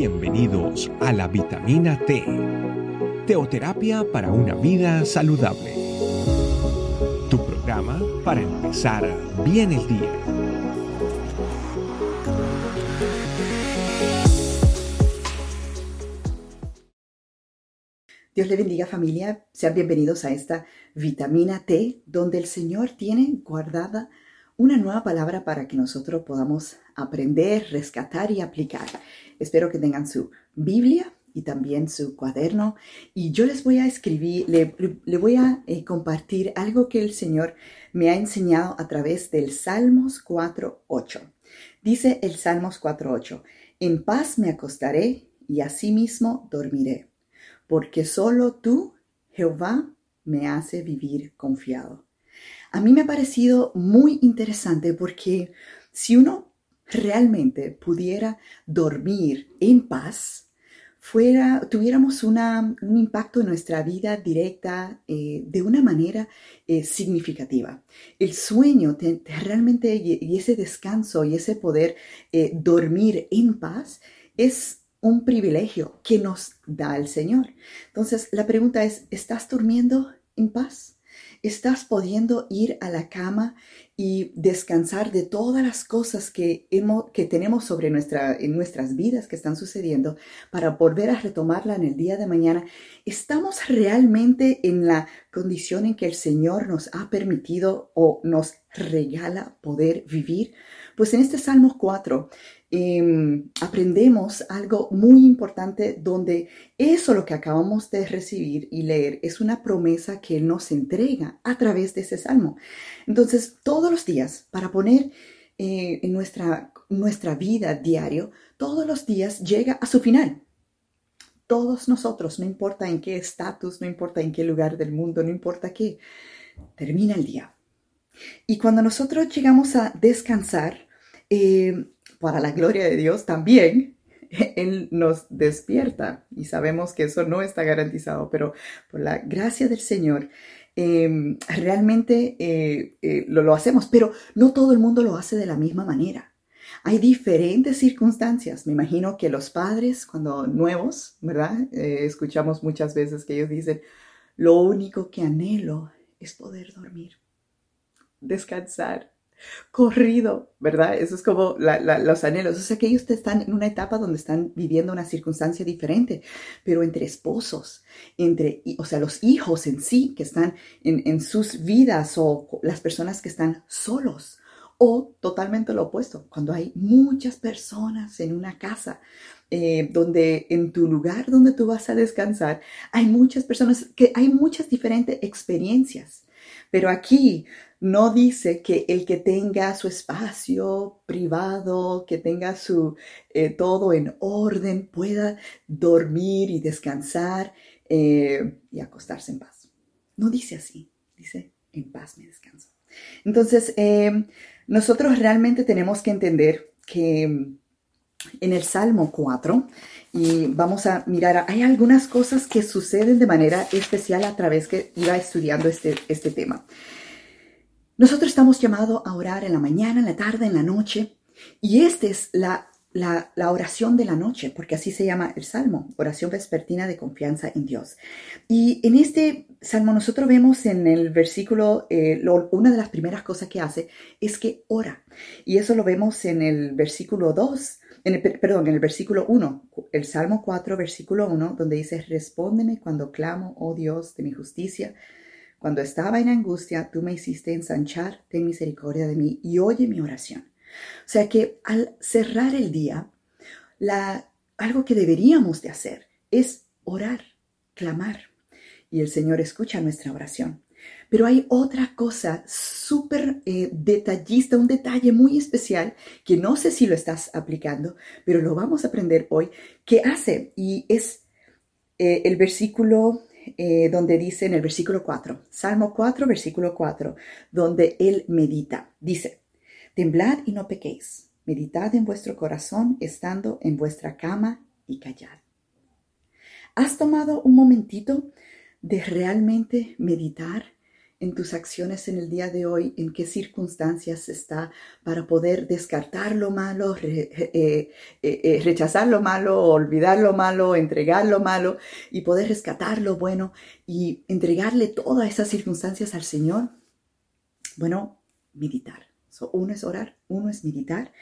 Bienvenidos a la vitamina T, teoterapia para una vida saludable. Tu programa para empezar bien el día. Dios le bendiga familia, sean bienvenidos a esta vitamina T donde el Señor tiene guardada una nueva palabra para que nosotros podamos aprender, rescatar y aplicar. Espero que tengan su Biblia y también su cuaderno y yo les voy a escribir, le, voy a eh, compartir algo que el Señor me ha enseñado a través del Salmos 4.8. Dice el Salmos 4.8, en paz me acostaré y asimismo dormiré, porque solo tú, Jehová, me hace vivir confiado. A mí me ha parecido muy interesante porque si uno realmente pudiera dormir en paz, fuera, tuviéramos un impacto en nuestra vida directa eh, de una manera eh, significativa. El sueño realmente y, ese descanso y ese poder eh, dormir en paz es un privilegio que nos da el Señor. Entonces, la pregunta es, ¿estás durmiendo en paz? Estás pudiendo ir a la cama y descansar de todas las cosas que, hemos, que tenemos sobre nuestra, en nuestras vidas que están sucediendo para volver a retomarla en el día de mañana. ¿Estamos realmente en la condición en que el Señor nos ha permitido o nos regala poder vivir? Pues en este Salmo 4 Em, aprendemos algo muy importante donde eso lo que acabamos de recibir y leer es una promesa que Él nos entrega a través de ese salmo. Entonces, todos los días, para poner eh, en nuestra, nuestra vida diario, todos los días llega a su final. Todos nosotros, no importa en qué estatus, no importa en qué lugar del mundo, no importa qué, termina el día. Y cuando nosotros llegamos a descansar, eh, para la gloria de Dios también, Él nos despierta y sabemos que eso no está garantizado, pero por la gracia del Señor em, realmente eh, eh, lo, lo hacemos, pero no todo el mundo lo hace de la misma manera. Hay diferentes circunstancias. Me imagino que los padres, cuando nuevos, ¿verdad? Escuchamos muchas veces que ellos dicen, lo único que anhelo es poder dormir, descansar, corrido, ¿verdad? Eso es como los anhelos. O sea que ellos están en una etapa donde están viviendo una circunstancia diferente, pero entre esposos, entre, o sea, los hijos en sí que están en, sus vidas o las personas que están solos. O totalmente lo opuesto, cuando hay muchas personas en una casa, eh, donde en tu lugar donde tú vas a descansar, hay muchas personas, que hay muchas diferentes experiencias. Pero aquí no dice que el que tenga su espacio privado, que tenga su eh, todo en orden, pueda dormir y descansar eh, y acostarse en paz. No dice así, dice en paz me descanso. Entonces, eh, nosotros realmente tenemos que entender que en el Salmo 4, y vamos a mirar, hay algunas cosas que suceden de manera especial a través que iba estudiando este, este tema. Nosotros estamos llamados a orar en la mañana, en la tarde, en la noche. Y esta es la, la, oración de la noche, porque así se llama el salmo, oración vespertina de confianza en Dios. Y en este salmo nosotros vemos en el versículo, eh, una de las primeras cosas que hace es que ora. Y eso lo vemos en el versículo 2, en el, perdón, en el versículo 1, el salmo 4, versículo 1, donde dice, respóndeme cuando clamo, oh Dios, de mi justicia cuando estaba en angustia, tú me hiciste ensanchar, ten misericordia de mí y oye mi oración. O sea que al cerrar el día, la, algo que deberíamos de hacer es orar, clamar. Y el Señor escucha nuestra oración. Pero hay otra cosa súper eh, detallista, un detalle muy especial que no sé si lo estás aplicando, pero lo vamos a aprender hoy, que hace y es eh, el versículo eh, donde dice en el versículo 4, Salmo 4, versículo 4, donde él medita. Dice, temblad y no pequéis, meditad en vuestro corazón estando en vuestra cama y callad. ¿Has tomado un momentito de realmente meditar en tus acciones en el día de hoy, en qué circunstancias está para poder descartar lo malo, eh, eh, eh, rechazar lo malo, olvidar lo malo, entregar lo malo y poder rescatar lo bueno y entregarle todas esas circunstancias al Señor. Bueno, meditar. uno es orar, uno es meditar.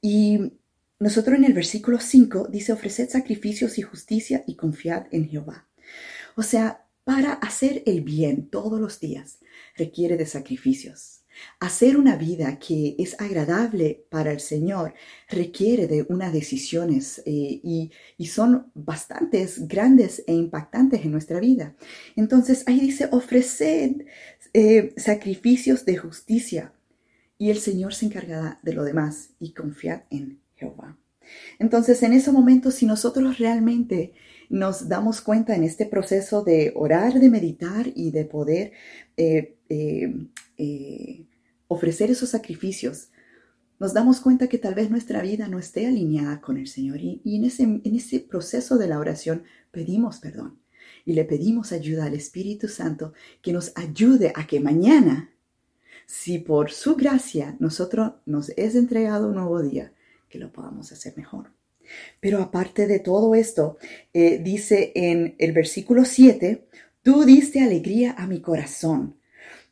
Y nosotros en el versículo 5 dice, ofreced sacrificios y justicia y confiad en Jehová. O sea, para hacer el bien todos los días requiere de sacrificios. Hacer una vida que es agradable para el Señor requiere de unas decisiones eh, y, son bastantes grandes e impactantes en nuestra vida. Entonces ahí dice, ofreced eh, sacrificios de justicia y el Señor se encargará de lo demás y confiad en Jehová. Entonces en ese momento, si nosotros realmente nos damos cuenta en este proceso de orar, de meditar y de poder eh, eh, eh, ofrecer esos sacrificios, nos damos cuenta que tal vez nuestra vida no esté alineada con el Señor y, en, ese, en ese proceso de la oración pedimos perdón y le pedimos ayuda al Espíritu Santo que nos ayude a que mañana, si por su gracia nosotros nos es entregado un nuevo día, que lo podamos hacer mejor. Pero aparte de todo esto, eh, dice en el versículo 7, tú diste alegría a mi corazón.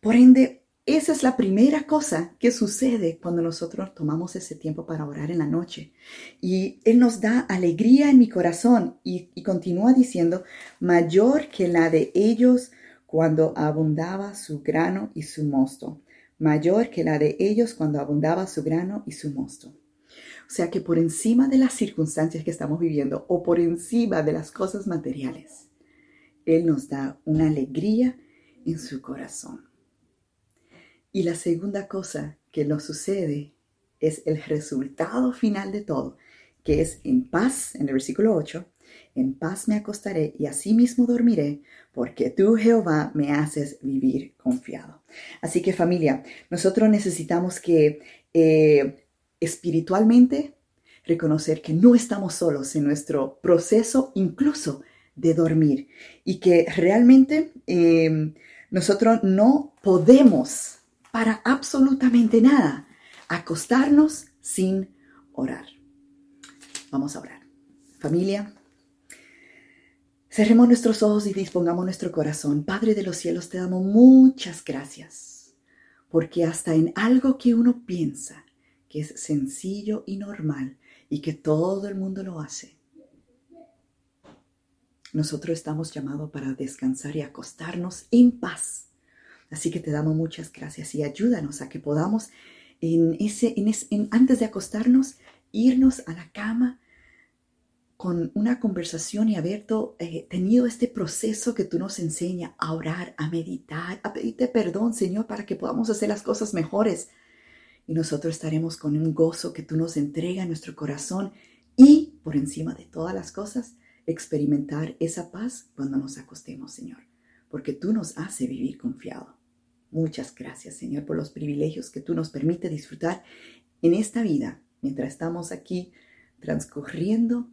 Por ende, esa es la primera cosa que sucede cuando nosotros tomamos ese tiempo para orar en la noche. Y Él nos da alegría en mi corazón y, y continúa diciendo, mayor que la de ellos cuando abundaba su grano y su mosto. Mayor que la de ellos cuando abundaba su grano y su mosto. O sea que por encima de las circunstancias que estamos viviendo o por encima de las cosas materiales, Él nos da una alegría en su corazón. Y la segunda cosa que nos sucede es el resultado final de todo, que es en paz, en el versículo 8, en paz me acostaré y asimismo dormiré, porque tú, Jehová, me haces vivir confiado. Así que familia, nosotros necesitamos que eh, espiritualmente, reconocer que no estamos solos en nuestro proceso incluso de dormir y que realmente em, nosotros no podemos para absolutamente nada acostarnos sin orar. Vamos a orar. Familia, cerremos nuestros ojos y dispongamos nuestro corazón. Padre de los cielos, te damos muchas gracias porque hasta en algo que uno piensa, que es sencillo y normal y que todo el mundo lo hace. Nosotros estamos llamados para descansar y acostarnos en paz. Así que te damos muchas gracias y ayúdanos a que podamos en ese, en antes de acostarnos irnos a la cama con una conversación y haber eh, tenido este proceso que tú nos enseñas a orar, a meditar, a pedirte perdón, Señor, para que podamos hacer las cosas mejores y nosotros estaremos con un gozo que tú nos entregas en nuestro corazón y, por encima de todas las cosas, experimentar esa paz cuando nos acostemos, Señor, porque tú nos haces vivir confiado. Muchas gracias, Señor, por los privilegios que tú nos permite disfrutar en esta vida mientras estamos aquí transcurriendo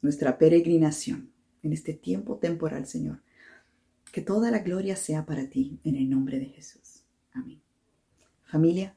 nuestra peregrinación en este tiempo temporal, Señor. Que toda la gloria sea para ti en el nombre de Jesús. Amén. Familia,